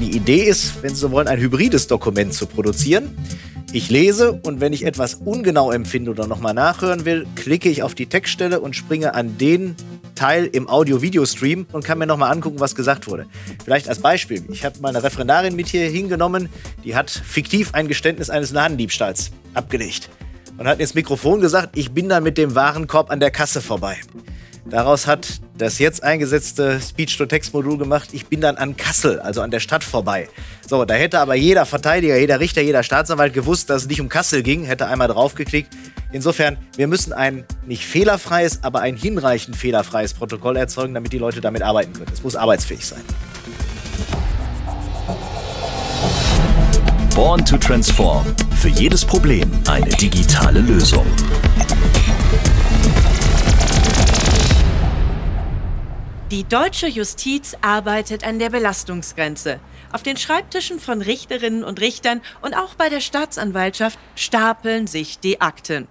Die Idee ist, wenn Sie so wollen, ein hybrides Dokument zu produzieren. Ich lese und wenn ich etwas ungenau empfinde oder nochmal nachhören will, klicke ich auf die Textstelle und springe an den Teil im Audio-Video-Stream und kann mir nochmal angucken, was gesagt wurde. Vielleicht als Beispiel. Ich habe mal eine Referendarin mit hier hingenommen, die hat fiktiv ein Geständnis eines Ladendiebstahls abgelegt und hat ins Mikrofon gesagt, ich bin dann mit dem Warenkorb an der Kasse vorbei. Daraus hat das jetzt eingesetzte Speech-to-Text-Modul gemacht, ich bin dann an Kassel, also an der Stadt vorbei. So, da hätte aber jeder Verteidiger, jeder Richter, jeder Staatsanwalt gewusst, dass es nicht um Kassel ging, hätte einmal draufgeklickt. Insofern, wir müssen ein nicht fehlerfreies, aber ein hinreichend fehlerfreies Protokoll erzeugen, damit die Leute damit arbeiten können. Es muss arbeitsfähig sein. Born to Transform. Für jedes Problem eine digitale Lösung. Die deutsche Justiz arbeitet an der Belastungsgrenze. Auf den Schreibtischen von Richterinnen und Richtern und auch bei der Staatsanwaltschaft stapeln sich die Akten.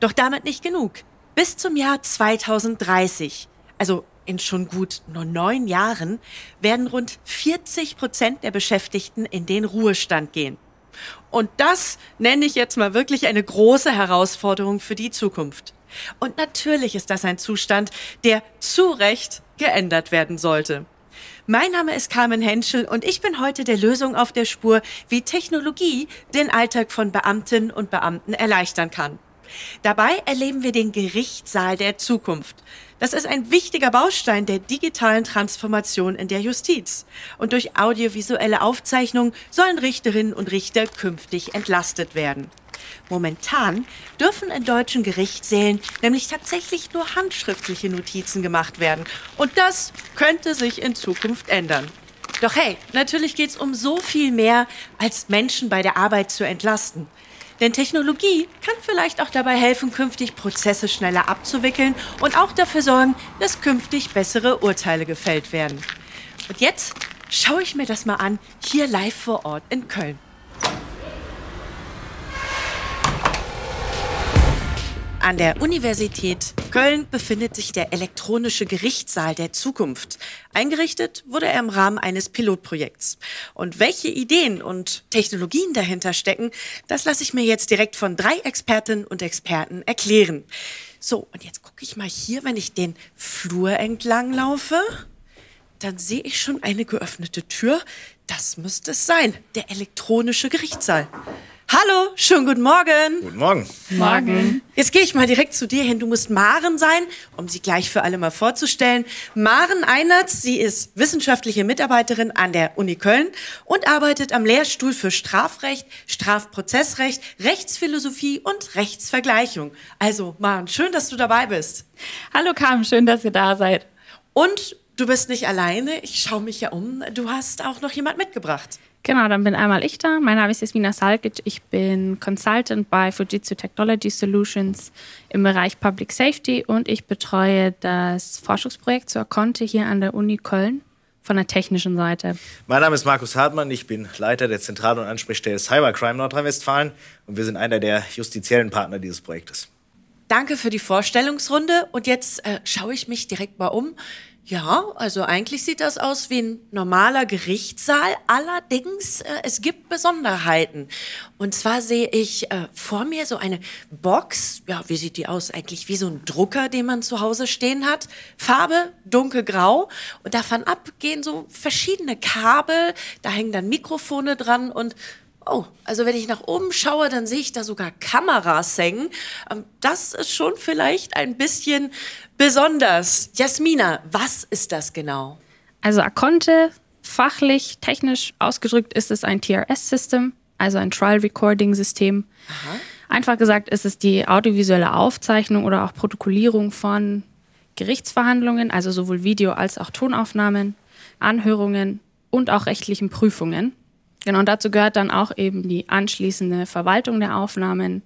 Doch damit nicht genug. Bis zum Jahr 2030, also in schon gut nur neun Jahren, werden rund 40 Prozent der Beschäftigten in den Ruhestand gehen. Und das nenne ich jetzt mal wirklich eine große Herausforderung für die Zukunft. Und natürlich ist das ein Zustand, der zu Recht geändert werden sollte. Mein Name ist Carmen Henschel und ich bin heute der Lösung auf der Spur, wie Technologie den Alltag von Beamtinnen und Beamten erleichtern kann. Dabei erleben wir den Gerichtssaal der Zukunft. Das ist ein wichtiger Baustein der digitalen Transformation in der Justiz. Und durch audiovisuelle Aufzeichnungen sollen Richterinnen und Richter künftig entlastet werden. Momentan dürfen in deutschen Gerichtssälen nämlich tatsächlich nur handschriftliche Notizen gemacht werden. Und das könnte sich in Zukunft ändern. Doch hey, natürlich geht es um so viel mehr, als Menschen bei der Arbeit zu entlasten. Denn Technologie kann vielleicht auch dabei helfen, künftig Prozesse schneller abzuwickeln und auch dafür sorgen, dass künftig bessere Urteile gefällt werden. Und jetzt schaue ich mir das mal an, hier live vor Ort in Köln. An der Universität Köln befindet sich der elektronische Gerichtssaal der Zukunft. Eingerichtet wurde er im Rahmen eines Pilotprojekts. Und welche Ideen und Technologien dahinter stecken, das lasse ich mir jetzt direkt von drei Expertinnen und Experten erklären. So, und jetzt gucke ich mal hier, wenn ich den Flur entlang laufe, dann sehe ich schon eine geöffnete Tür. Das müsste es sein, der elektronische Gerichtssaal. Hallo, schönen guten Morgen. Guten Morgen. Morgen. Jetzt gehe ich mal direkt zu dir hin. Du musst Maren sein, um sie gleich für alle mal vorzustellen. Maren Einertz, sie ist wissenschaftliche Mitarbeiterin an der Uni Köln und arbeitet am Lehrstuhl für Strafrecht, Strafprozessrecht, Rechtsphilosophie und Rechtsvergleichung. Also Maren, schön, dass du dabei bist. Hallo Carmen, schön, dass ihr da seid. Und du bist nicht alleine. Ich schaue mich ja um. Du hast auch noch jemand mitgebracht. Genau, dann bin einmal ich da. Mein Name ist Jasmina Salkic. Ich bin Consultant bei Fujitsu Technology Solutions im Bereich Public Safety und ich betreue das Forschungsprojekt zur Conte hier an der Uni Köln von der technischen Seite. Mein Name ist Markus Hartmann. Ich bin Leiter der Zentral- und Ansprechstelle Cybercrime Nordrhein-Westfalen und wir sind einer der justiziellen Partner dieses Projektes. Danke für die Vorstellungsrunde und jetzt äh, schaue ich mich direkt mal um. Ja, also eigentlich sieht das aus wie ein normaler Gerichtssaal. Allerdings, äh, es gibt Besonderheiten. Und zwar sehe ich äh, vor mir so eine Box. Ja, wie sieht die aus? Eigentlich wie so ein Drucker, den man zu Hause stehen hat. Farbe dunkelgrau. Und davon ab gehen so verschiedene Kabel. Da hängen dann Mikrofone dran und Oh, also wenn ich nach oben schaue, dann sehe ich da sogar Kameras hängen. Ähm, das ist schon vielleicht ein bisschen besonders. Jasmina, was ist das genau? Also Aconte, fachlich, technisch ausgedrückt, ist es ein TRS-System, also ein Trial Recording System. Aha. Einfach gesagt ist es die audiovisuelle Aufzeichnung oder auch Protokollierung von Gerichtsverhandlungen, also sowohl Video- als auch Tonaufnahmen, Anhörungen und auch rechtlichen Prüfungen. Genau, und dazu gehört dann auch eben die anschließende Verwaltung der Aufnahmen,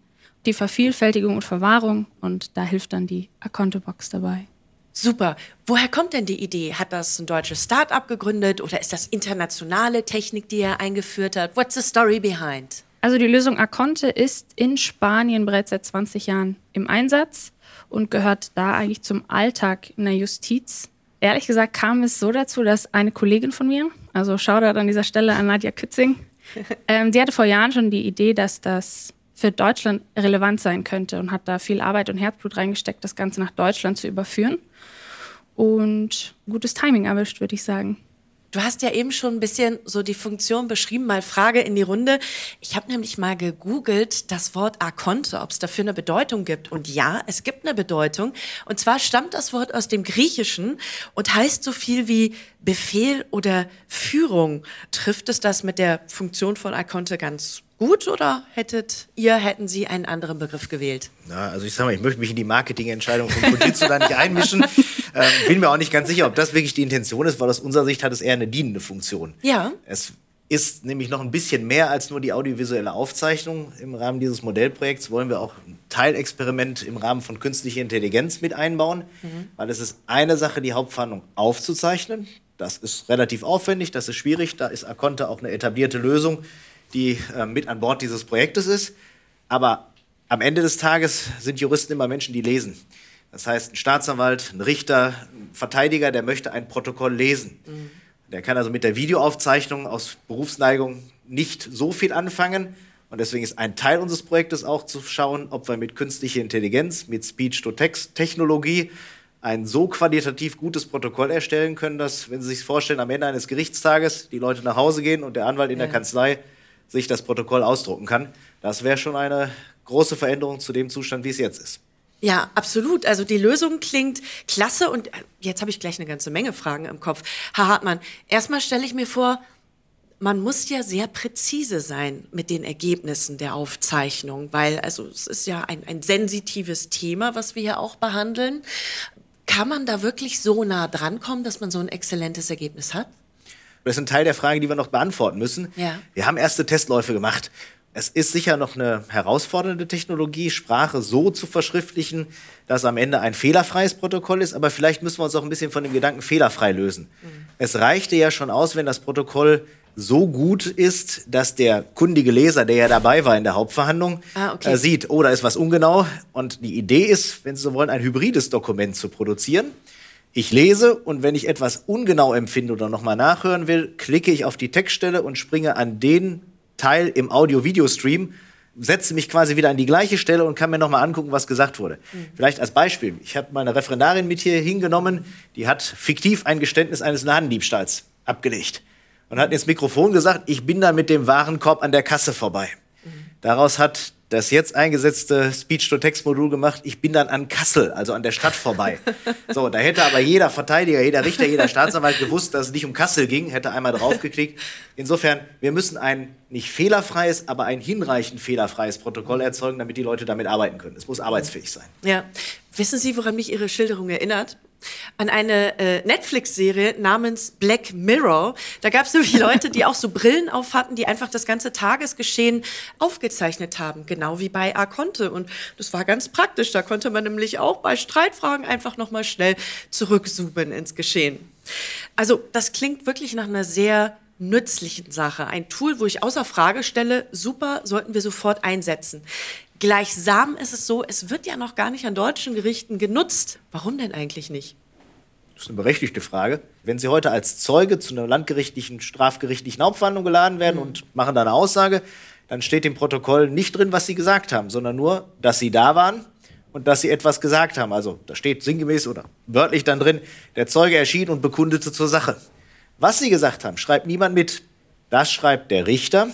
die Vervielfältigung und Verwahrung und da hilft dann die Akonto-Box dabei. Super. Woher kommt denn die Idee? Hat das ein deutsches Start-up gegründet oder ist das internationale Technik, die er eingeführt hat? What's the story behind? Also die Lösung Aconte ist in Spanien bereits seit 20 Jahren im Einsatz und gehört da eigentlich zum Alltag in der Justiz ehrlich gesagt kam es so dazu, dass eine Kollegin von mir, also Shoutout an dieser Stelle an Nadja Kützing, ähm, die hatte vor Jahren schon die Idee, dass das für Deutschland relevant sein könnte und hat da viel Arbeit und Herzblut reingesteckt, das Ganze nach Deutschland zu überführen. Und gutes Timing erwischt, würde ich sagen. Du hast ja eben schon ein bisschen so die Funktion beschrieben, mal Frage in die Runde. Ich habe nämlich mal gegoogelt das Wort Arkonte, ob es dafür eine Bedeutung gibt. Und ja, es gibt eine Bedeutung. Und zwar stammt das Wort aus dem Griechischen und heißt so viel wie Befehl oder Führung. Trifft es das mit der Funktion von Arkonte ganz gut oder hättet ihr, hätten Sie einen anderen Begriff gewählt? Na, also ich sag mal, ich möchte mich in die Marketingentscheidung von Fujitsu da nicht einmischen. Ähm, bin mir auch nicht ganz sicher, ob das wirklich die Intention ist, weil aus unserer Sicht hat es eher eine dienende Funktion. Ja. Es ist nämlich noch ein bisschen mehr als nur die audiovisuelle Aufzeichnung. Im Rahmen dieses Modellprojekts wollen wir auch ein Teilexperiment im Rahmen von künstlicher Intelligenz mit einbauen, mhm. weil es ist eine Sache, die Hauptverhandlung aufzuzeichnen. Das ist relativ aufwendig, das ist schwierig. Da ist Aconte auch eine etablierte Lösung, die äh, mit an Bord dieses Projektes ist. Aber am Ende des Tages sind Juristen immer Menschen, die lesen. Das heißt, ein Staatsanwalt, ein Richter, ein Verteidiger, der möchte ein Protokoll lesen. Mhm. Der kann also mit der Videoaufzeichnung aus Berufsneigung nicht so viel anfangen. Und deswegen ist ein Teil unseres Projektes auch zu schauen, ob wir mit künstlicher Intelligenz, mit Speech-to-Text-Technologie ein so qualitativ gutes Protokoll erstellen können, dass, wenn Sie sich vorstellen, am Ende eines Gerichtstages die Leute nach Hause gehen und der Anwalt in ja. der Kanzlei sich das Protokoll ausdrucken kann. Das wäre schon eine große Veränderung zu dem Zustand, wie es jetzt ist. Ja, absolut. Also die Lösung klingt klasse und äh, jetzt habe ich gleich eine ganze Menge Fragen im Kopf. Herr Hartmann, erstmal stelle ich mir vor, man muss ja sehr präzise sein mit den Ergebnissen der Aufzeichnung, weil also es ist ja ein, ein sensitives Thema, was wir hier auch behandeln. Kann man da wirklich so nah drankommen, dass man so ein exzellentes Ergebnis hat? Das ist ein Teil der Frage, die wir noch beantworten müssen. Ja. Wir haben erste Testläufe gemacht. Es ist sicher noch eine herausfordernde Technologie, Sprache so zu verschriftlichen, dass am Ende ein fehlerfreies Protokoll ist, aber vielleicht müssen wir uns auch ein bisschen von dem Gedanken fehlerfrei lösen. Mhm. Es reichte ja schon aus, wenn das Protokoll so gut ist, dass der kundige Leser, der ja dabei war in der Hauptverhandlung, ah, okay. äh, sieht, oh, da ist was ungenau. Und die Idee ist, wenn Sie so wollen, ein hybrides Dokument zu produzieren. Ich lese und wenn ich etwas ungenau empfinde oder nochmal nachhören will, klicke ich auf die Textstelle und springe an den Teil im Audio-Video-Stream, setze mich quasi wieder an die gleiche Stelle und kann mir nochmal angucken, was gesagt wurde. Mhm. Vielleicht als Beispiel. Ich habe meine Referendarin mit hier hingenommen, die hat fiktiv ein Geständnis eines Ladendiebstahls abgelegt und hat ins Mikrofon gesagt, ich bin da mit dem Warenkorb an der Kasse vorbei. Mhm. Daraus hat das jetzt eingesetzte Speech-to-Text-Modul gemacht, ich bin dann an Kassel, also an der Stadt vorbei. so, da hätte aber jeder Verteidiger, jeder Richter, jeder Staatsanwalt gewusst, dass es nicht um Kassel ging, hätte einmal draufgeklickt. Insofern, wir müssen ein nicht fehlerfreies, aber ein hinreichend fehlerfreies Protokoll erzeugen, damit die Leute damit arbeiten können. Es muss arbeitsfähig sein. Ja. Wissen Sie, woran mich Ihre Schilderung erinnert? An eine äh, Netflix-Serie namens Black Mirror. Da gab es nämlich Leute, die auch so Brillen auf hatten, die einfach das ganze Tagesgeschehen aufgezeichnet haben, genau wie bei Arconte. Und das war ganz praktisch. Da konnte man nämlich auch bei Streitfragen einfach nochmal schnell zurückzoomen ins Geschehen. Also das klingt wirklich nach einer sehr nützlichen Sache. Ein Tool, wo ich außer Frage stelle, super, sollten wir sofort einsetzen. Gleichsam ist es so, es wird ja noch gar nicht an deutschen Gerichten genutzt. Warum denn eigentlich nicht? Das ist eine berechtigte Frage. Wenn Sie heute als Zeuge zu einer landgerichtlichen, strafgerichtlichen Hauptverhandlung geladen werden mhm. und machen da eine Aussage, dann steht im Protokoll nicht drin, was Sie gesagt haben, sondern nur, dass Sie da waren und dass Sie etwas gesagt haben. Also da steht sinngemäß oder wörtlich dann drin, der Zeuge erschien und bekundete zur Sache. Was Sie gesagt haben, schreibt niemand mit. Das schreibt der Richter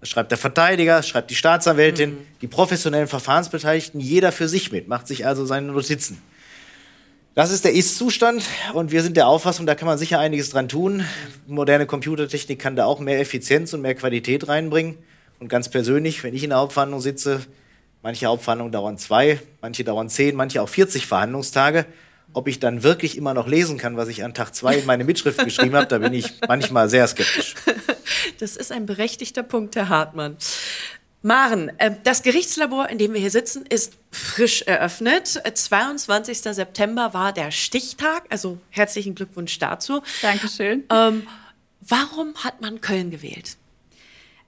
das schreibt der Verteidiger, das schreibt die Staatsanwältin, mhm. die professionellen Verfahrensbeteiligten, jeder für sich mit, macht sich also seine Notizen. Das ist der Ist-Zustand und wir sind der Auffassung, da kann man sicher einiges dran tun. Moderne Computertechnik kann da auch mehr Effizienz und mehr Qualität reinbringen. Und ganz persönlich, wenn ich in der Hauptverhandlung sitze, manche Hauptverhandlungen dauern zwei, manche dauern zehn, manche auch 40 Verhandlungstage. Ob ich dann wirklich immer noch lesen kann, was ich an Tag zwei in meine Mitschrift geschrieben habe, da bin ich manchmal sehr skeptisch. Das ist ein berechtigter Punkt, Herr Hartmann. Maren, äh, das Gerichtslabor, in dem wir hier sitzen, ist frisch eröffnet. 22. September war der Stichtag, also herzlichen Glückwunsch dazu. Dankeschön. Ähm, warum hat man Köln gewählt?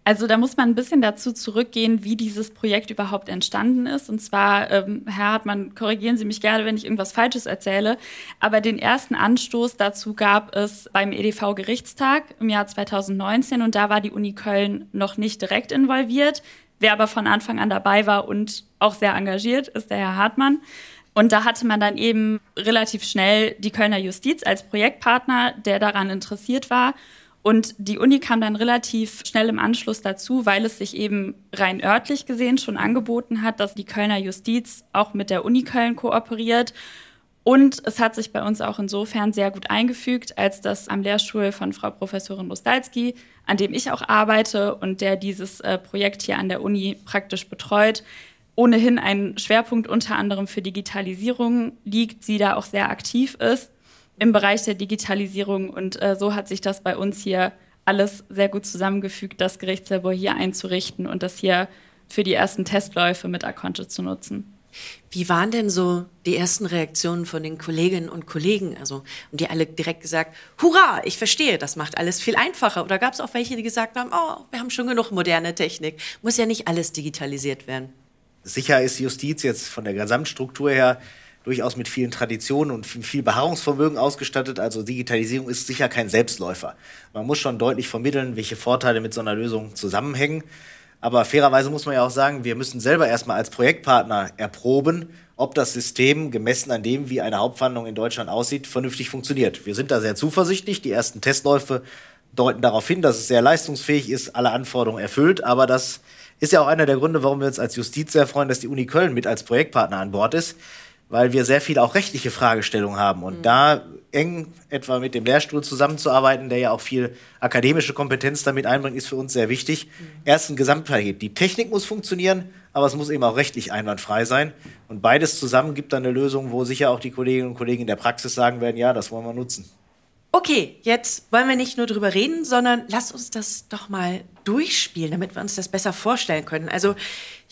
Also da muss man ein bisschen dazu zurückgehen, wie dieses Projekt überhaupt entstanden ist. Und zwar, ähm, Herr Hartmann, korrigieren Sie mich gerne, wenn ich irgendwas Falsches erzähle. Aber den ersten Anstoß dazu gab es beim EDV-Gerichtstag im Jahr 2019. Und da war die Uni Köln noch nicht direkt involviert. Wer aber von Anfang an dabei war und auch sehr engagiert, ist der Herr Hartmann. Und da hatte man dann eben relativ schnell die Kölner Justiz als Projektpartner, der daran interessiert war. Und die Uni kam dann relativ schnell im Anschluss dazu, weil es sich eben rein örtlich gesehen schon angeboten hat, dass die Kölner Justiz auch mit der Uni Köln kooperiert. Und es hat sich bei uns auch insofern sehr gut eingefügt, als dass am Lehrstuhl von Frau Professorin Rostalski, an dem ich auch arbeite und der dieses äh, Projekt hier an der Uni praktisch betreut, ohnehin ein Schwerpunkt unter anderem für Digitalisierung liegt, sie da auch sehr aktiv ist im Bereich der Digitalisierung. Und äh, so hat sich das bei uns hier alles sehr gut zusammengefügt, das Gerichtslabor hier einzurichten und das hier für die ersten Testläufe mit Akonte zu nutzen. Wie waren denn so die ersten Reaktionen von den Kolleginnen und Kollegen? Also, haben die alle direkt gesagt, hurra, ich verstehe, das macht alles viel einfacher? Oder gab es auch welche, die gesagt haben, oh, wir haben schon genug moderne Technik, muss ja nicht alles digitalisiert werden? Sicher ist Justiz jetzt von der Gesamtstruktur her durchaus mit vielen Traditionen und viel Beharrungsvermögen ausgestattet. Also Digitalisierung ist sicher kein Selbstläufer. Man muss schon deutlich vermitteln, welche Vorteile mit so einer Lösung zusammenhängen. Aber fairerweise muss man ja auch sagen, wir müssen selber erstmal als Projektpartner erproben, ob das System, gemessen an dem, wie eine Hauptverhandlung in Deutschland aussieht, vernünftig funktioniert. Wir sind da sehr zuversichtlich. Die ersten Testläufe deuten darauf hin, dass es sehr leistungsfähig ist, alle Anforderungen erfüllt. Aber das ist ja auch einer der Gründe, warum wir uns als Justiz sehr freuen, dass die Uni Köln mit als Projektpartner an Bord ist weil wir sehr viel auch rechtliche Fragestellungen haben. Und mhm. da eng etwa mit dem Lehrstuhl zusammenzuarbeiten, der ja auch viel akademische Kompetenz damit einbringt, ist für uns sehr wichtig. Mhm. Erst ein Gesamtpaket. Die Technik muss funktionieren, aber es muss eben auch rechtlich einwandfrei sein. Und beides zusammen gibt dann eine Lösung, wo sicher auch die Kolleginnen und Kollegen in der Praxis sagen werden, ja, das wollen wir nutzen. Okay, jetzt wollen wir nicht nur drüber reden, sondern lass uns das doch mal durchspielen, damit wir uns das besser vorstellen können. Also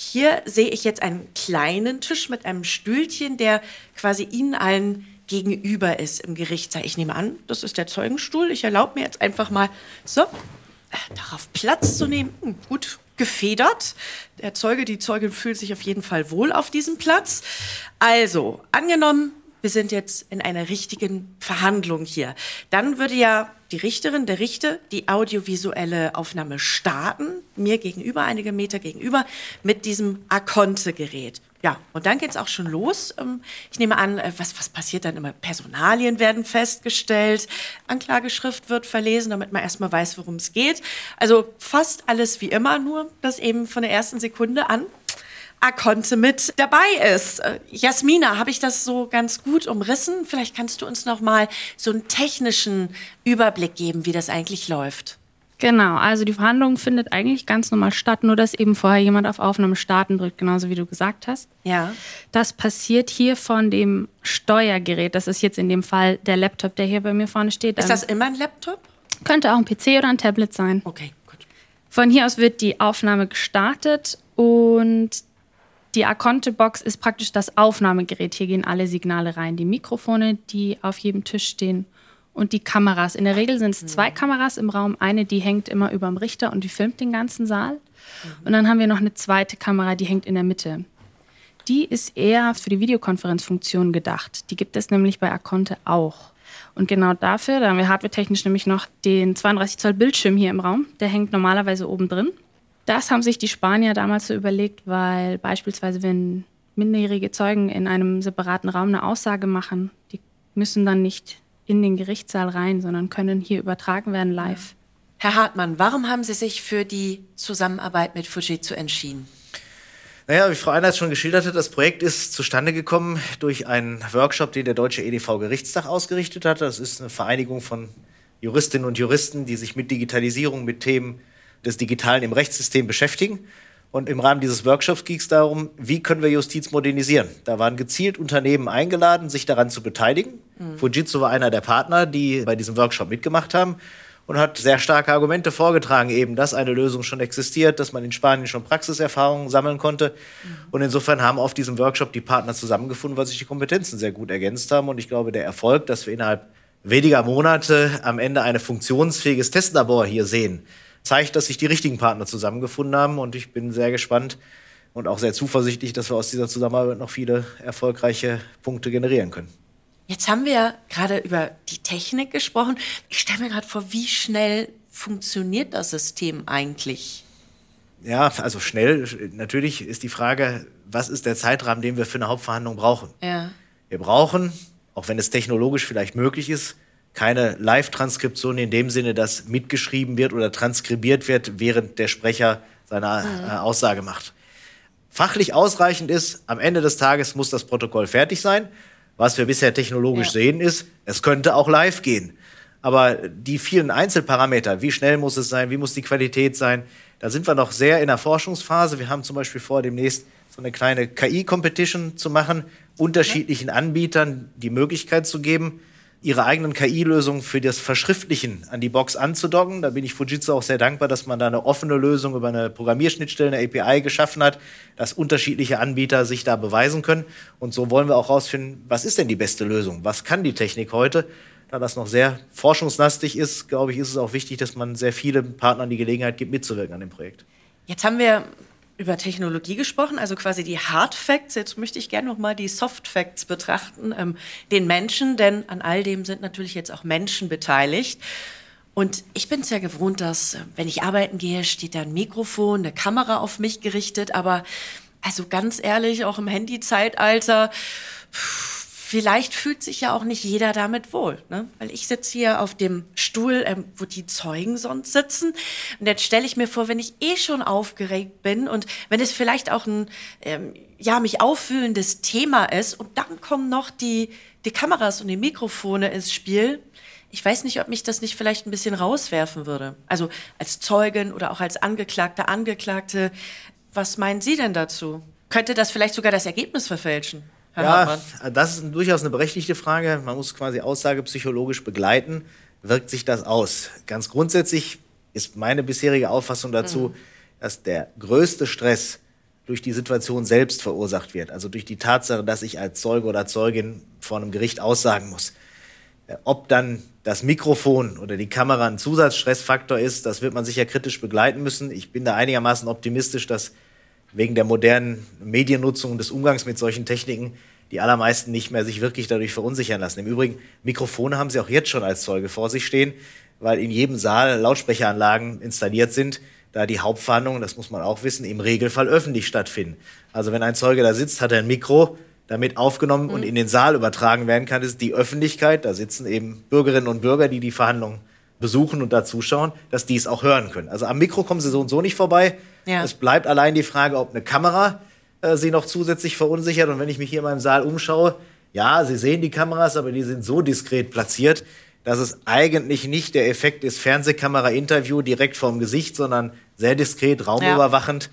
hier sehe ich jetzt einen kleinen Tisch mit einem Stühlchen, der quasi Ihnen allen gegenüber ist im Gerichtssaal. Ich nehme an, das ist der Zeugenstuhl. Ich erlaube mir jetzt einfach mal so äh, darauf Platz zu nehmen. Hm, gut gefedert. Der Zeuge, die Zeugin fühlt sich auf jeden Fall wohl auf diesem Platz. Also, angenommen, wir sind jetzt in einer richtigen Verhandlung hier. Dann würde ja die Richterin, der Richter, die audiovisuelle Aufnahme starten, mir gegenüber, einige Meter gegenüber, mit diesem Akonte-Gerät. Ja, und dann geht's auch schon los. Ähm, ich nehme an, äh, was, was passiert dann immer? Personalien werden festgestellt, Anklageschrift wird verlesen, damit man erstmal weiß, worum es geht. Also fast alles wie immer, nur das eben von der ersten Sekunde an Akonte mit dabei ist. Jasmina, habe ich das so ganz gut umrissen? Vielleicht kannst du uns noch mal so einen technischen Überblick geben, wie das eigentlich läuft. Genau, also die Verhandlung findet eigentlich ganz normal statt, nur dass eben vorher jemand auf Aufnahme starten drückt, genauso wie du gesagt hast. Ja. Das passiert hier von dem Steuergerät. Das ist jetzt in dem Fall der Laptop, der hier bei mir vorne steht. Ist das immer ein Laptop? Könnte auch ein PC oder ein Tablet sein. Okay, gut. Von hier aus wird die Aufnahme gestartet und die Akonte-Box ist praktisch das Aufnahmegerät. Hier gehen alle Signale rein. Die Mikrofone, die auf jedem Tisch stehen und die Kameras. In der Regel sind es zwei Kameras im Raum. Eine, die hängt immer über dem Richter und die filmt den ganzen Saal. Und dann haben wir noch eine zweite Kamera, die hängt in der Mitte. Die ist eher für die Videokonferenzfunktion gedacht. Die gibt es nämlich bei Akonte auch. Und genau dafür, da haben wir hardwaretechnisch nämlich noch den 32 Zoll Bildschirm hier im Raum. Der hängt normalerweise oben drin. Das haben sich die Spanier damals so überlegt, weil beispielsweise, wenn minderjährige Zeugen in einem separaten Raum eine Aussage machen, die müssen dann nicht in den Gerichtssaal rein, sondern können hier übertragen werden live. Herr Hartmann, warum haben Sie sich für die Zusammenarbeit mit Fujitsu entschieden? Naja, wie Frau Einheit schon geschildert hat, das Projekt ist zustande gekommen durch einen Workshop, den der Deutsche EDV Gerichtstag ausgerichtet hat. Das ist eine Vereinigung von Juristinnen und Juristen, die sich mit Digitalisierung, mit Themen des Digitalen im Rechtssystem beschäftigen. Und im Rahmen dieses Workshops ging es darum, wie können wir Justiz modernisieren. Da waren gezielt Unternehmen eingeladen, sich daran zu beteiligen. Mhm. Fujitsu war einer der Partner, die bei diesem Workshop mitgemacht haben und hat sehr starke Argumente vorgetragen, eben, dass eine Lösung schon existiert, dass man in Spanien schon Praxiserfahrungen sammeln konnte. Mhm. Und insofern haben auf diesem Workshop die Partner zusammengefunden, weil sich die Kompetenzen sehr gut ergänzt haben. Und ich glaube, der Erfolg, dass wir innerhalb weniger Monate am Ende ein funktionsfähiges Testlabor hier sehen, zeigt, dass sich die richtigen Partner zusammengefunden haben. Und ich bin sehr gespannt und auch sehr zuversichtlich, dass wir aus dieser Zusammenarbeit noch viele erfolgreiche Punkte generieren können. Jetzt haben wir ja gerade über die Technik gesprochen. Ich stelle mir gerade vor, wie schnell funktioniert das System eigentlich? Ja, also schnell. Natürlich ist die Frage, was ist der Zeitrahmen, den wir für eine Hauptverhandlung brauchen? Ja. Wir brauchen, auch wenn es technologisch vielleicht möglich ist, keine Live-Transkription in dem Sinne, dass mitgeschrieben wird oder transkribiert wird, während der Sprecher seine äh, Aussage macht. Fachlich ausreichend ist, am Ende des Tages muss das Protokoll fertig sein. Was wir bisher technologisch Ja. sehen, ist, es könnte auch live gehen. Aber die vielen Einzelparameter, wie schnell muss es sein, wie muss die Qualität sein, da sind wir noch sehr in der Forschungsphase. Wir haben zum Beispiel vor, demnächst so eine kleine KI-Competition zu machen, unterschiedlichen Anbietern die Möglichkeit zu geben, ihre eigenen KI-Lösungen für das Verschriftlichen an die Box anzudocken. Da bin ich Fujitsu auch sehr dankbar, dass man da eine offene Lösung über eine Programmierschnittstelle, eine API geschaffen hat, dass unterschiedliche Anbieter sich da beweisen können. Und so wollen wir auch herausfinden, was ist denn die beste Lösung? Was kann die Technik heute? Da das noch sehr forschungslastig ist, glaube ich, ist es auch wichtig, dass man sehr vielen Partnern die Gelegenheit gibt, mitzuwirken an dem Projekt. Jetzt haben wir über Technologie gesprochen, also quasi die Hard Facts. Jetzt möchte ich gerne noch mal die Soft Facts betrachten, ähm, den Menschen, denn an all dem sind natürlich jetzt auch Menschen beteiligt. Und ich bin es ja gewohnt, dass, äh, wenn ich arbeiten gehe, steht da ein Mikrofon, eine Kamera auf mich gerichtet. Aber also ganz ehrlich, auch im Handy-Zeitalter, vielleicht fühlt sich ja auch nicht jeder damit wohl. Ne? Weil ich sitze hier auf dem Stuhl, ähm, wo die Zeugen sonst sitzen. Und jetzt stelle ich mir vor, wenn ich eh schon aufgeregt bin und wenn es vielleicht auch ein ähm, ja, mich auffühlendes Thema ist und dann kommen noch die, die Kameras und die Mikrofone ins Spiel. Ich weiß nicht, ob mich das nicht vielleicht ein bisschen rauswerfen würde. Also als Zeugin oder auch als Angeklagter, Angeklagte. Was meinen Sie denn dazu? Könnte das vielleicht sogar das Ergebnis verfälschen? Herr Ja, Hartmann? das ist durchaus eine berechtigte Frage. Man muss quasi Aussage psychologisch begleiten. Wirkt sich das aus? Ganz grundsätzlich ist meine bisherige Auffassung dazu, dass der größte Stress durch die Situation selbst verursacht wird. Also durch die Tatsache, dass ich als Zeuge oder Zeugin vor einem Gericht aussagen muss. Äh, Ob dann das Mikrofon oder die Kamera ein Zusatzstressfaktor ist, das wird man sicher kritisch begleiten müssen. Ich bin da einigermaßen optimistisch, dass wegen der modernen Mediennutzung und des Umgangs mit solchen Techniken die allermeisten nicht mehr sich wirklich dadurch verunsichern lassen. Im Übrigen, Mikrofone haben sie auch jetzt schon als Zeuge vor sich stehen, weil in jedem Saal Lautsprecheranlagen installiert sind, da die Hauptverhandlungen, das muss man auch wissen, im Regelfall öffentlich stattfinden. Also wenn ein Zeuge da sitzt, hat er ein Mikro damit aufgenommen und in den Saal übertragen werden kann, ist die Öffentlichkeit, da sitzen eben Bürgerinnen und Bürger, die die Verhandlungen besuchen und da zuschauen, dass die es auch hören können. Also am Mikro kommen sie so und so nicht vorbei. Ja. Es bleibt allein die Frage, ob eine Kamera äh, sie noch zusätzlich verunsichert. Und wenn ich mich hier in meinem Saal umschaue, ja, Sie sehen die Kameras, aber die sind so diskret platziert, dass es eigentlich nicht der Effekt ist Fernsehkamera-Interview direkt vorm Gesicht, sondern sehr diskret, raumüberwachend.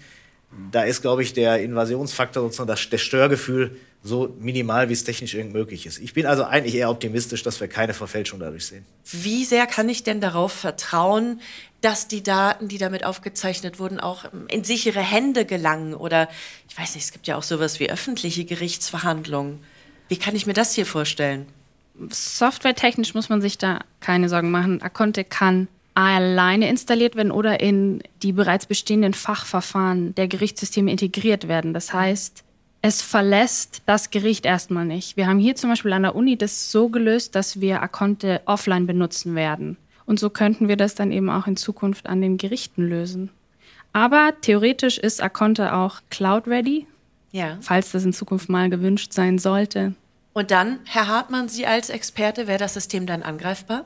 Da ist, glaube ich, der Invasionsfaktor, sozusagen das, das Störgefühl so minimal, wie es technisch irgend möglich ist. Ich bin also eigentlich eher optimistisch, dass wir keine Verfälschung dadurch sehen. Wie sehr kann ich denn darauf vertrauen, dass die Daten, die damit aufgezeichnet wurden, auch in sichere Hände gelangen? Oder ich weiß nicht, es gibt ja auch sowas wie öffentliche Gerichtsverhandlungen. Wie kann ich mir das hier vorstellen? Softwaretechnisch muss man sich da keine Sorgen machen. Akonte kann alleine installiert werden oder in die bereits bestehenden Fachverfahren der Gerichtssysteme integriert werden. Das heißt, es verlässt das Gericht erstmal nicht. Wir haben hier zum Beispiel an der Uni das so gelöst, dass wir Akonte offline benutzen werden. Und so könnten wir das dann eben auch in Zukunft an den Gerichten lösen. Aber theoretisch ist Akonte auch cloud-ready, Ja. falls das in Zukunft mal gewünscht sein sollte. Und dann, Herr Hartmann, Sie als Experte, wäre das System dann angreifbar?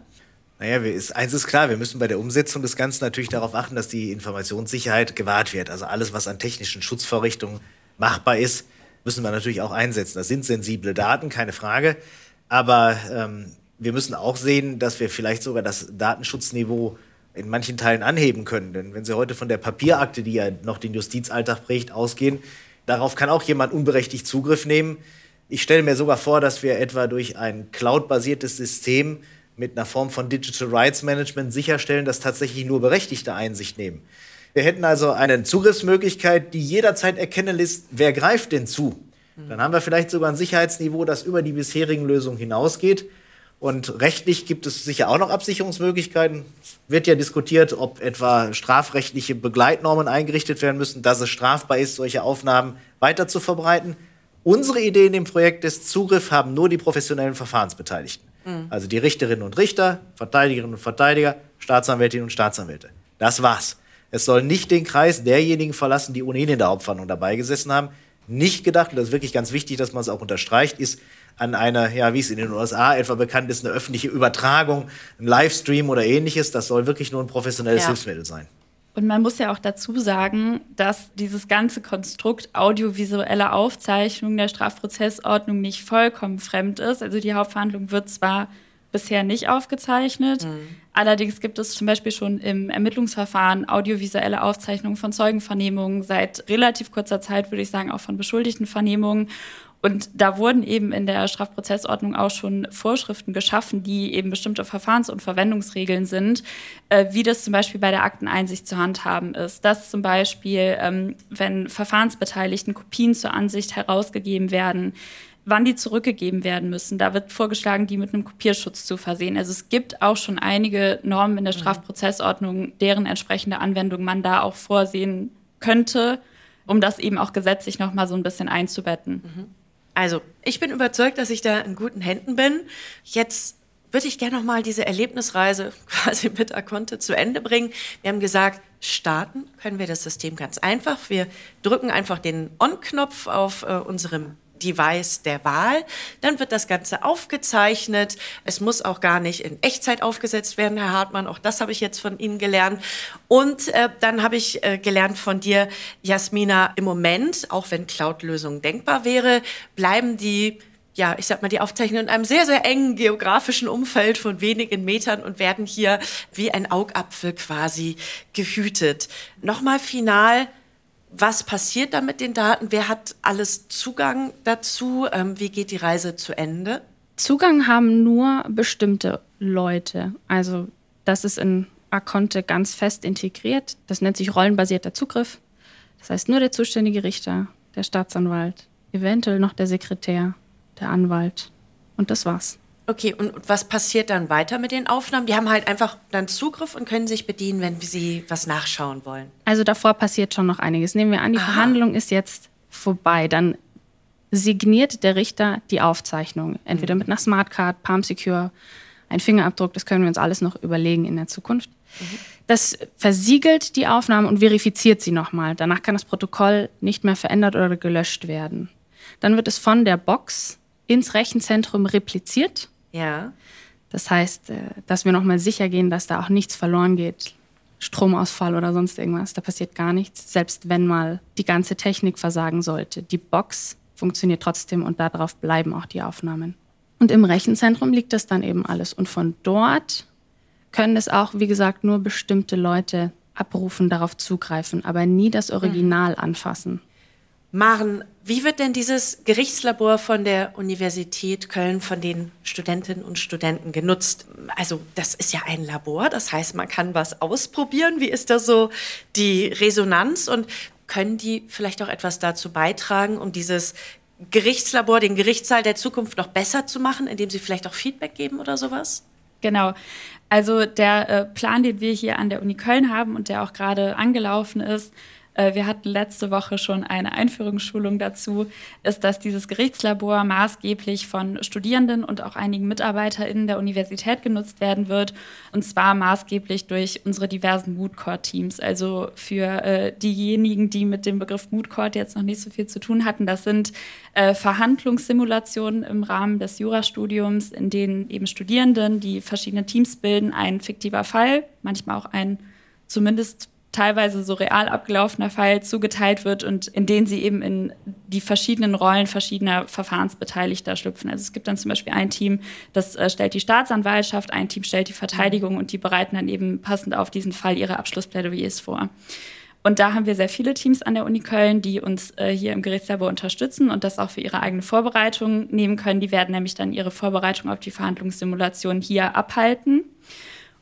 Naja, wir ist, eins ist klar, wir müssen bei der Umsetzung des Ganzen natürlich darauf achten, dass die Informationssicherheit gewahrt wird. Also alles, was an technischen Schutzvorrichtungen machbar ist, müssen wir natürlich auch einsetzen. Das sind sensible Daten, keine Frage. Aber ähm, wir müssen auch sehen, dass wir vielleicht sogar das Datenschutzniveau in manchen Teilen anheben können. Denn wenn Sie heute von der Papierakte, die ja noch den Justizalltag prägt, ausgehen, darauf kann auch jemand unberechtigt Zugriff nehmen. Ich stelle mir sogar vor, dass wir etwa durch ein cloud-basiertes System mit einer Form von Digital Rights Management sicherstellen, dass tatsächlich nur Berechtigte Einsicht nehmen. Wir hätten also eine Zugriffsmöglichkeit, die jederzeit erkennen lässt, wer greift denn zu. Dann haben wir vielleicht sogar ein Sicherheitsniveau, das über die bisherigen Lösungen hinausgeht. Und rechtlich gibt es sicher auch noch Absicherungsmöglichkeiten. Wird ja diskutiert, ob etwa strafrechtliche Begleitnormen eingerichtet werden müssen, dass es strafbar ist, solche Aufnahmen weiter zu verbreiten. Unsere Idee in dem Projekt ist, Zugriff haben nur die professionellen Verfahrensbeteiligten. Mhm. Also die Richterinnen und Richter, Verteidigerinnen und Verteidiger, Staatsanwältinnen und Staatsanwälte. Das war's. Es soll nicht den Kreis derjenigen verlassen, die ohnehin in der Hauptverhandlung dabei gesessen haben. Nicht gedacht, und das ist wirklich ganz wichtig, dass man es auch unterstreicht, ist an einer, ja, wie es in den USA etwa bekannt ist, eine öffentliche Übertragung, ein Livestream oder ähnliches. Das soll wirklich nur ein professionelles ja. Hilfsmittel sein. Und man muss ja auch dazu sagen, dass dieses ganze Konstrukt audiovisuelle Aufzeichnung der Strafprozessordnung nicht vollkommen fremd ist. Also die Hauptverhandlung wird zwar bisher nicht aufgezeichnet. Mhm. Allerdings gibt es zum Beispiel schon im Ermittlungsverfahren audiovisuelle Aufzeichnungen von Zeugenvernehmungen, seit relativ kurzer Zeit würde ich sagen auch von Beschuldigtenvernehmungen. Und da wurden eben in der Strafprozessordnung auch schon Vorschriften geschaffen, die eben bestimmte Verfahrens- und Verwendungsregeln sind, äh, wie das zum Beispiel bei der Akteneinsicht zu handhaben ist. Dass zum Beispiel, ähm, wenn Verfahrensbeteiligten Kopien zur Ansicht herausgegeben werden, wann die zurückgegeben werden müssen. Da wird vorgeschlagen, die mit einem Kopierschutz zu versehen. Also es gibt auch schon einige Normen in der mhm. Strafprozessordnung, deren entsprechende Anwendung man da auch vorsehen könnte, um das eben auch gesetzlich noch mal so ein bisschen einzubetten. Mhm. Also, ich bin überzeugt, dass ich da in guten Händen bin. Jetzt würde ich gerne noch mal diese Erlebnisreise quasi mit Akonte zu Ende bringen. Wir haben gesagt, starten können wir das System ganz einfach. Wir drücken einfach den On-Knopf auf äh, unserem Device der Wahl. Dann wird das Ganze aufgezeichnet. Es muss auch gar nicht in Echtzeit aufgesetzt werden, Herr Hartmann. Auch das habe ich jetzt von Ihnen gelernt. Und äh, dann habe ich äh, gelernt von dir, Jasmina, im Moment, auch wenn Cloud-Lösungen denkbar wäre, bleiben die ja, ich sag mal, die Aufzeichnungen in einem sehr, sehr engen geografischen Umfeld von wenigen Metern und werden hier wie ein Augapfel quasi gehütet. Nochmal final, was passiert da mit den Daten? Wer hat alles Zugang dazu? Ähm, wie geht die Reise zu Ende? Zugang haben nur bestimmte Leute. Also das ist in Akonte ganz fest integriert. Das nennt sich rollenbasierter Zugriff. Das heißt nur der zuständige Richter, der Staatsanwalt, eventuell noch der Sekretär, der Anwalt. Und das war's. Okay, und was passiert dann weiter mit den Aufnahmen? Die haben halt einfach dann Zugriff und können sich bedienen, wenn sie was nachschauen wollen. Also davor passiert schon noch einiges. Nehmen wir an, die Aha. Verhandlung ist jetzt vorbei. Dann signiert der Richter die Aufzeichnung. Entweder mhm. mit einer Smartcard, Palm Secure, ein Fingerabdruck, das können wir uns alles noch überlegen in der Zukunft. Mhm. Das versiegelt die Aufnahme und verifiziert sie nochmal. Danach kann das Protokoll nicht mehr verändert oder gelöscht werden. Dann wird es von der Box ins Rechenzentrum repliziert. Ja. Das heißt, äh, dass wir nochmal sicher gehen, dass da auch nichts verloren geht. Stromausfall oder sonst irgendwas. Da passiert gar nichts, selbst wenn mal die ganze Technik versagen sollte. Die Box funktioniert trotzdem und darauf bleiben auch die Aufnahmen. Und im Rechenzentrum liegt das dann eben alles. Und von dort können es auch, wie gesagt, nur bestimmte Leute abrufen, darauf zugreifen, aber nie das Original anfassen. Maren, wie wird denn dieses Gerichtslabor von der Universität Köln von den Studentinnen und Studenten genutzt? Also das ist ja ein Labor, das heißt, man kann was ausprobieren. Wie ist da so die Resonanz und können die vielleicht auch etwas dazu beitragen, um dieses Gerichtslabor, den Gerichtssaal der Zukunft noch besser zu machen, indem sie vielleicht auch Feedback geben oder sowas? Genau. Also der äh, Plan, den wir hier an der Uni Köln haben und der auch gerade angelaufen ist, wir hatten letzte Woche schon eine Einführungsschulung dazu, ist, dass dieses Gerichtslabor maßgeblich von Studierenden und auch einigen MitarbeiterInnen der Universität genutzt werden wird. Und zwar maßgeblich durch unsere diversen Mood Court Teams. Also für äh, diejenigen, die mit dem Begriff Mood Court jetzt noch nicht so viel zu tun hatten, das sind äh, Verhandlungssimulationen im Rahmen des Jurastudiums, in denen eben Studierenden, die verschiedene Teams bilden, ein fiktiver Fall, manchmal auch ein zumindest teilweise so real abgelaufener Fall zugeteilt wird und in denen sie eben in die verschiedenen Rollen verschiedener Verfahrensbeteiligter schlüpfen. Also es gibt dann zum Beispiel ein Team, das äh, stellt die Staatsanwaltschaft, ein Team stellt die Verteidigung und die bereiten dann eben passend auf diesen Fall ihre Abschlussplädoyers vor. Und da haben wir sehr viele Teams an der Uni Köln, die uns äh, hier im Gerichtslabor unterstützen und das auch für ihre eigene Vorbereitung nehmen können. Die werden nämlich dann ihre Vorbereitung auf die Verhandlungssimulation hier abhalten.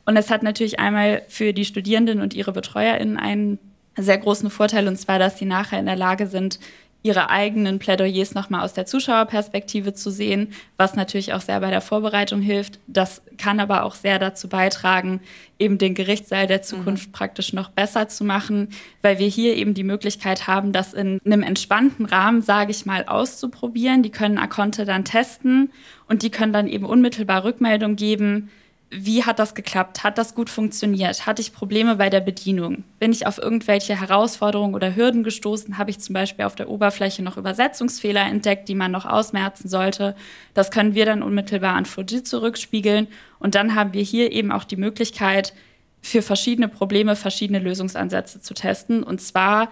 Und es hat natürlich einmal für die Studierenden und ihre BetreuerInnen einen sehr großen Vorteil, und zwar, dass sie nachher in der Lage sind, ihre eigenen Plädoyers nochmal aus der Zuschauerperspektive zu sehen, was natürlich auch sehr bei der Vorbereitung hilft. Das kann aber auch sehr dazu beitragen, eben den Gerichtssaal der Zukunft mhm. praktisch noch besser zu machen, weil wir hier eben die Möglichkeit haben, das in einem entspannten Rahmen, sage ich mal, auszuprobieren. Die können Akonte dann testen und die können dann eben unmittelbar Rückmeldung geben, wie hat das geklappt? Hat das gut funktioniert? Hatte ich Probleme bei der Bedienung? Bin ich auf irgendwelche Herausforderungen oder Hürden gestoßen? Habe ich zum Beispiel auf der Oberfläche noch Übersetzungsfehler entdeckt, die man noch ausmerzen sollte? Das können wir dann unmittelbar an Fuji zurückspiegeln. Und dann haben wir hier eben auch die Möglichkeit, für verschiedene Probleme verschiedene Lösungsansätze zu testen. Und zwar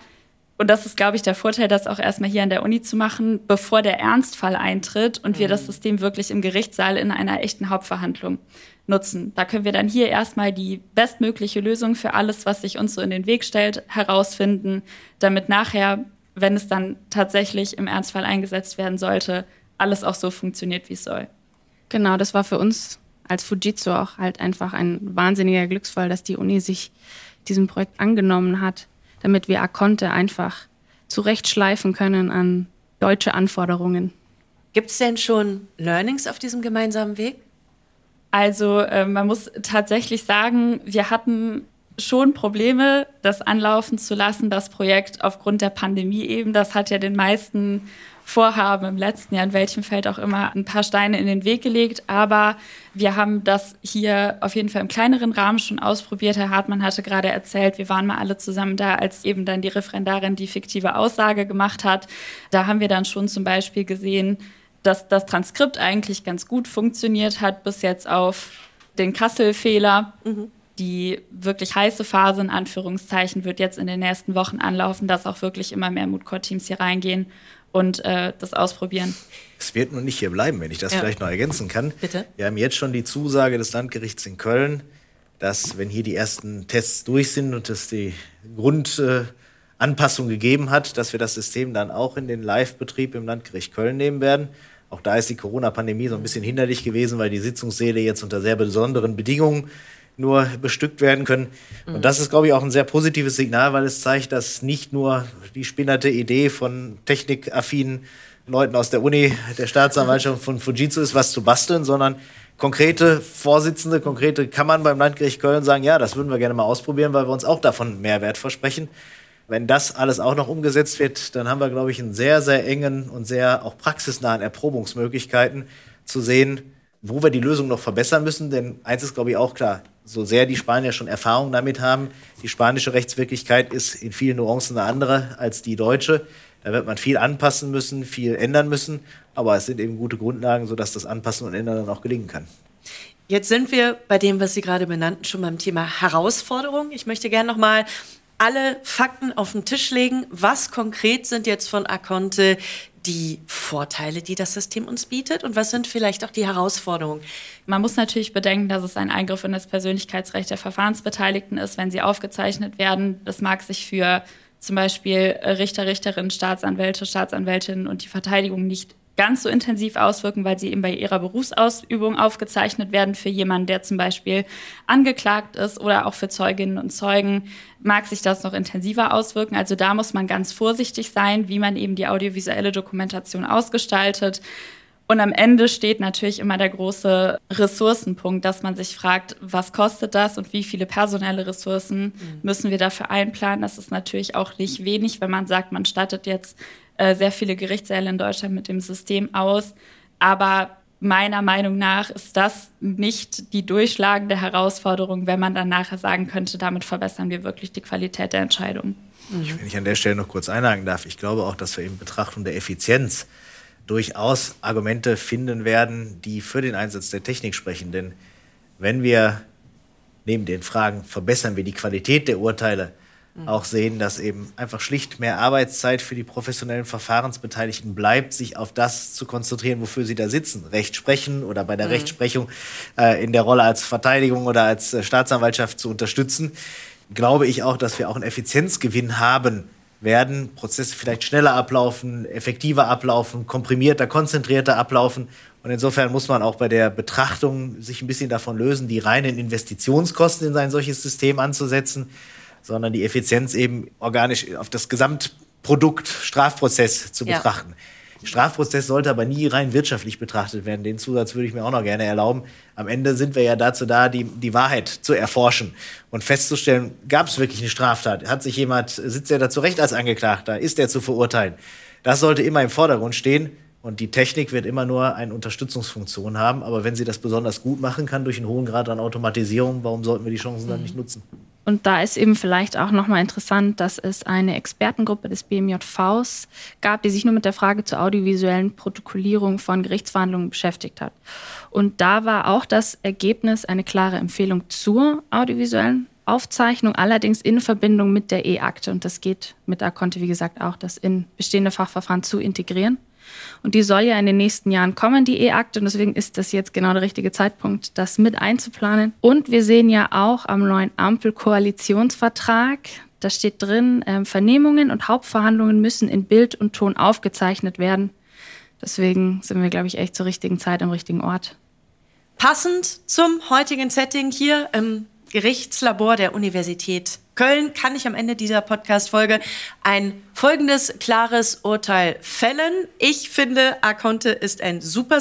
und das ist, glaube ich, der Vorteil, das auch erstmal hier an der Uni zu machen, bevor der Ernstfall eintritt und wir das mhm. System wirklich im Gerichtssaal in einer echten Hauptverhandlung nutzen. Da können wir dann hier erstmal die bestmögliche Lösung für alles, was sich uns so in den Weg stellt, herausfinden, damit nachher, wenn es dann tatsächlich im Ernstfall eingesetzt werden sollte, alles auch so funktioniert, wie es soll. Genau, das war für uns als Fujitsu auch halt einfach ein wahnsinniger Glücksfall, dass die Uni sich diesem Projekt angenommen hat, damit wir Akonte einfach zurechtschleifen können an deutsche Anforderungen. Gibt es denn schon Learnings auf diesem gemeinsamen Weg? Also äh, man muss tatsächlich sagen, wir hatten schon Probleme, das anlaufen zu lassen, das Projekt aufgrund der Pandemie eben. Das hat ja den meisten Vorhaben im letzten Jahr, in welchem Feld auch immer, ein paar Steine in den Weg gelegt. Aber wir haben das hier auf jeden Fall im kleineren Rahmen schon ausprobiert. Herr Hartmann hatte gerade erzählt, wir waren mal alle zusammen da, als eben dann die Referendarin die fiktive Aussage gemacht hat. Da haben wir dann schon zum Beispiel gesehen, dass das Transkript eigentlich ganz gut funktioniert hat, bis jetzt auf den Kassel-Fehler. Mhm. Die wirklich heiße Phase, in Anführungszeichen, wird jetzt in den nächsten Wochen anlaufen, dass auch wirklich immer mehr Moodcore-Teams hier reingehen und äh, das ausprobieren. Es wird nun nicht hier bleiben, wenn ich das ja. vielleicht noch ergänzen kann. Bitte. Wir haben jetzt schon die Zusage des Landgerichts in Köln, dass, wenn hier die ersten Tests durch sind und es die Grundanpassung äh, gegeben hat, dass wir das System dann auch in den Live-Betrieb im Landgericht Köln nehmen werden. Auch da ist die Corona-Pandemie so ein bisschen hinderlich gewesen, weil die Sitzungssäle jetzt unter sehr besonderen Bedingungen nur bestückt werden können. Und mhm. das ist, glaube ich, auch ein sehr positives Signal, weil es zeigt, dass nicht nur die spinnerte Idee von technikaffinen Leuten aus der Uni, der Staatsanwaltschaft von Fujitsu ist, was zu basteln, sondern konkrete Vorsitzende, konkrete Kammern beim Landgericht Köln sagen, ja, das würden wir gerne mal ausprobieren, weil wir uns auch davon Mehrwert versprechen. Wenn das alles auch noch umgesetzt wird, dann haben wir, glaube ich, einen sehr, sehr engen und sehr auch praxisnahen Erprobungsmöglichkeiten zu sehen, wo wir die Lösung noch verbessern müssen. Denn eins ist, glaube ich, auch klar, so sehr die Spanier schon Erfahrung damit haben, die spanische Rechtswirklichkeit ist in vielen Nuancen eine andere als die deutsche. Da wird man viel anpassen müssen, viel ändern müssen, aber es sind eben gute Grundlagen, sodass das Anpassen und Ändern dann auch gelingen kann. Jetzt sind wir bei dem, was Sie gerade benannten, schon beim Thema Herausforderung. Ich möchte gerne noch mal alle Fakten auf den Tisch legen. Was konkret sind jetzt von Akonte die Vorteile, die das System uns bietet und was sind vielleicht auch die Herausforderungen? Man muss natürlich bedenken, dass es ein Eingriff in das Persönlichkeitsrecht der Verfahrensbeteiligten ist, wenn sie aufgezeichnet werden. Das mag sich für zum Beispiel Richter, Richterinnen, Staatsanwälte, Staatsanwältinnen und die Verteidigung nicht ganz so intensiv auswirken, weil sie eben bei ihrer Berufsausübung aufgezeichnet werden. Für jemanden, der zum Beispiel angeklagt ist oder auch für Zeuginnen und Zeugen, mag sich das noch intensiver auswirken. Also da muss man ganz vorsichtig sein, wie man eben die audiovisuelle Dokumentation ausgestaltet. Und am Ende steht natürlich immer der große Ressourcenpunkt, dass man sich fragt, was kostet das und wie viele personelle Ressourcen mhm. müssen wir dafür einplanen. Das ist natürlich auch nicht wenig, wenn man sagt, man stattet jetzt äh, sehr viele Gerichtssäle in Deutschland mit dem System aus. Aber meiner Meinung nach ist das nicht die durchschlagende Herausforderung, wenn man dann nachher sagen könnte, damit verbessern wir wirklich die Qualität der Entscheidung. Mhm. Wenn ich an der Stelle noch kurz einhaken darf, ich glaube auch, dass wir in Betrachtung der Effizienz durchaus Argumente finden werden, die für den Einsatz der Technik sprechen. Denn wenn wir neben den Fragen, verbessern wir die Qualität der Urteile, auch sehen, dass eben einfach schlicht mehr Arbeitszeit für die professionellen Verfahrensbeteiligten bleibt, sich auf das zu konzentrieren, wofür sie da sitzen. Recht sprechen oder bei der mhm. Rechtsprechung äh, in der Rolle als Verteidigung oder als äh, Staatsanwaltschaft zu unterstützen, glaube ich auch, dass wir auch einen Effizienzgewinn haben werden. Prozesse vielleicht schneller ablaufen, effektiver ablaufen, komprimierter, konzentrierter ablaufen. Und insofern muss man auch bei der Betrachtung sich ein bisschen davon lösen, die reinen Investitionskosten in ein solches System anzusetzen sondern die Effizienz eben organisch auf das Gesamtprozessgeschehen Produkt, Strafprozess zu Ja. betrachten. Strafprozess sollte aber nie rein wirtschaftlich betrachtet werden. Den Zusatz würde ich mir auch noch gerne erlauben. Am Ende sind wir ja dazu da, die, die Wahrheit zu erforschen und festzustellen, gab es wirklich eine Straftat? Hat sich jemand, sitzt er da zu Recht als Angeklagter? Ist er zu verurteilen? Das sollte immer im Vordergrund stehen. Und die Technik wird immer nur eine Unterstützungsfunktion haben. Aber wenn sie das besonders gut machen kann durch einen hohen Grad an Automatisierung, warum sollten wir die Chancen dann nicht nutzen? Und da ist eben vielleicht auch nochmal interessant, dass es eine Expertengruppe des BMJVs gab, die sich nur mit der Frage zur audiovisuellen Protokollierung von Gerichtsverhandlungen beschäftigt hat. Und da war auch das Ergebnis eine klare Empfehlung zur audiovisuellen Aufzeichnung, allerdings in Verbindung mit der E-Akte. Und das geht mit Akonte, wie gesagt, auch, das in bestehende Fachverfahren zu integrieren. Und die soll ja in den nächsten Jahren kommen, die E-Akte. Und deswegen ist das jetzt genau der richtige Zeitpunkt, das mit einzuplanen. Und wir sehen ja auch am neuen Ampelkoalitionsvertrag, da steht drin, ähm, Vernehmungen und Hauptverhandlungen müssen in Bild und Ton aufgezeichnet werden. Deswegen sind wir, glaube ich, echt zur richtigen Zeit am richtigen Ort. Passend zum heutigen Setting hier im Gerichtslabor der Universität Köln kann ich am Ende dieser Podcast-Folge ein folgendes klares Urteil fällen. Ich finde, Aconte ist ein super.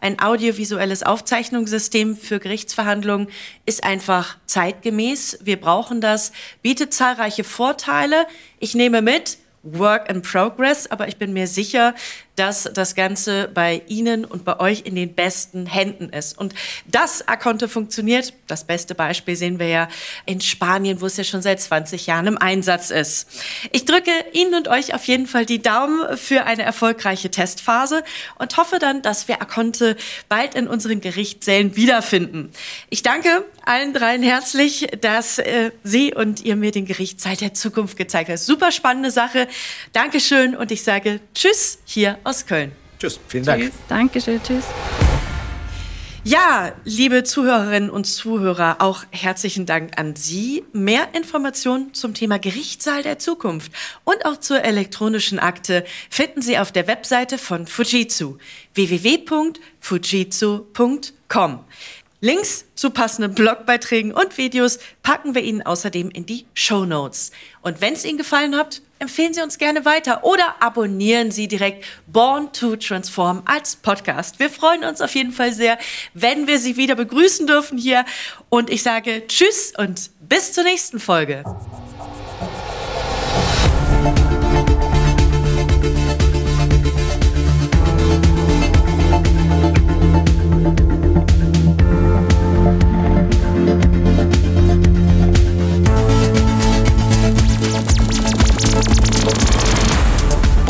Ein audiovisuelles Aufzeichnungssystem für Gerichtsverhandlungen ist einfach zeitgemäß. Wir brauchen das, bietet zahlreiche Vorteile. Ich nehme mit, Work in Progress, aber ich bin mir sicher, dass das Ganze bei Ihnen und bei euch in den besten Händen ist. Und dass Aconte funktioniert, das beste Beispiel sehen wir ja in Spanien, wo es ja schon seit 20 Jahren im Einsatz ist. Ich drücke Ihnen und euch auf jeden Fall die Daumen für eine erfolgreiche Testphase und hoffe dann, dass wir Aconte bald in unseren Gerichtssälen wiederfinden. Ich danke allen dreien herzlich, dass äh, Sie und ihr mir den Gerichtssaal der Zukunft gezeigt habt. Super spannende Sache. Dankeschön und ich sage Tschüss hier aus Köln. Tschüss, vielen Dank. Dankeschön, tschüss. Ja, liebe Zuhörerinnen und Zuhörer, auch herzlichen Dank an Sie. Mehr Informationen zum Thema Gerichtssaal der Zukunft und auch zur elektronischen Akte finden Sie auf der Webseite von Fujitsu www.fujitsu.com. Links zu passenden Blogbeiträgen und Videos packen wir Ihnen außerdem in die Show Notes. Und wenn es Ihnen gefallen hat, empfehlen Sie uns gerne weiter oder abonnieren Sie direkt Born to Transform als Podcast. Wir freuen uns auf jeden Fall sehr, wenn wir Sie wieder begrüßen dürfen hier. Und ich sage Tschüss und bis zur nächsten Folge.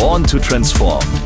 Born to Transform.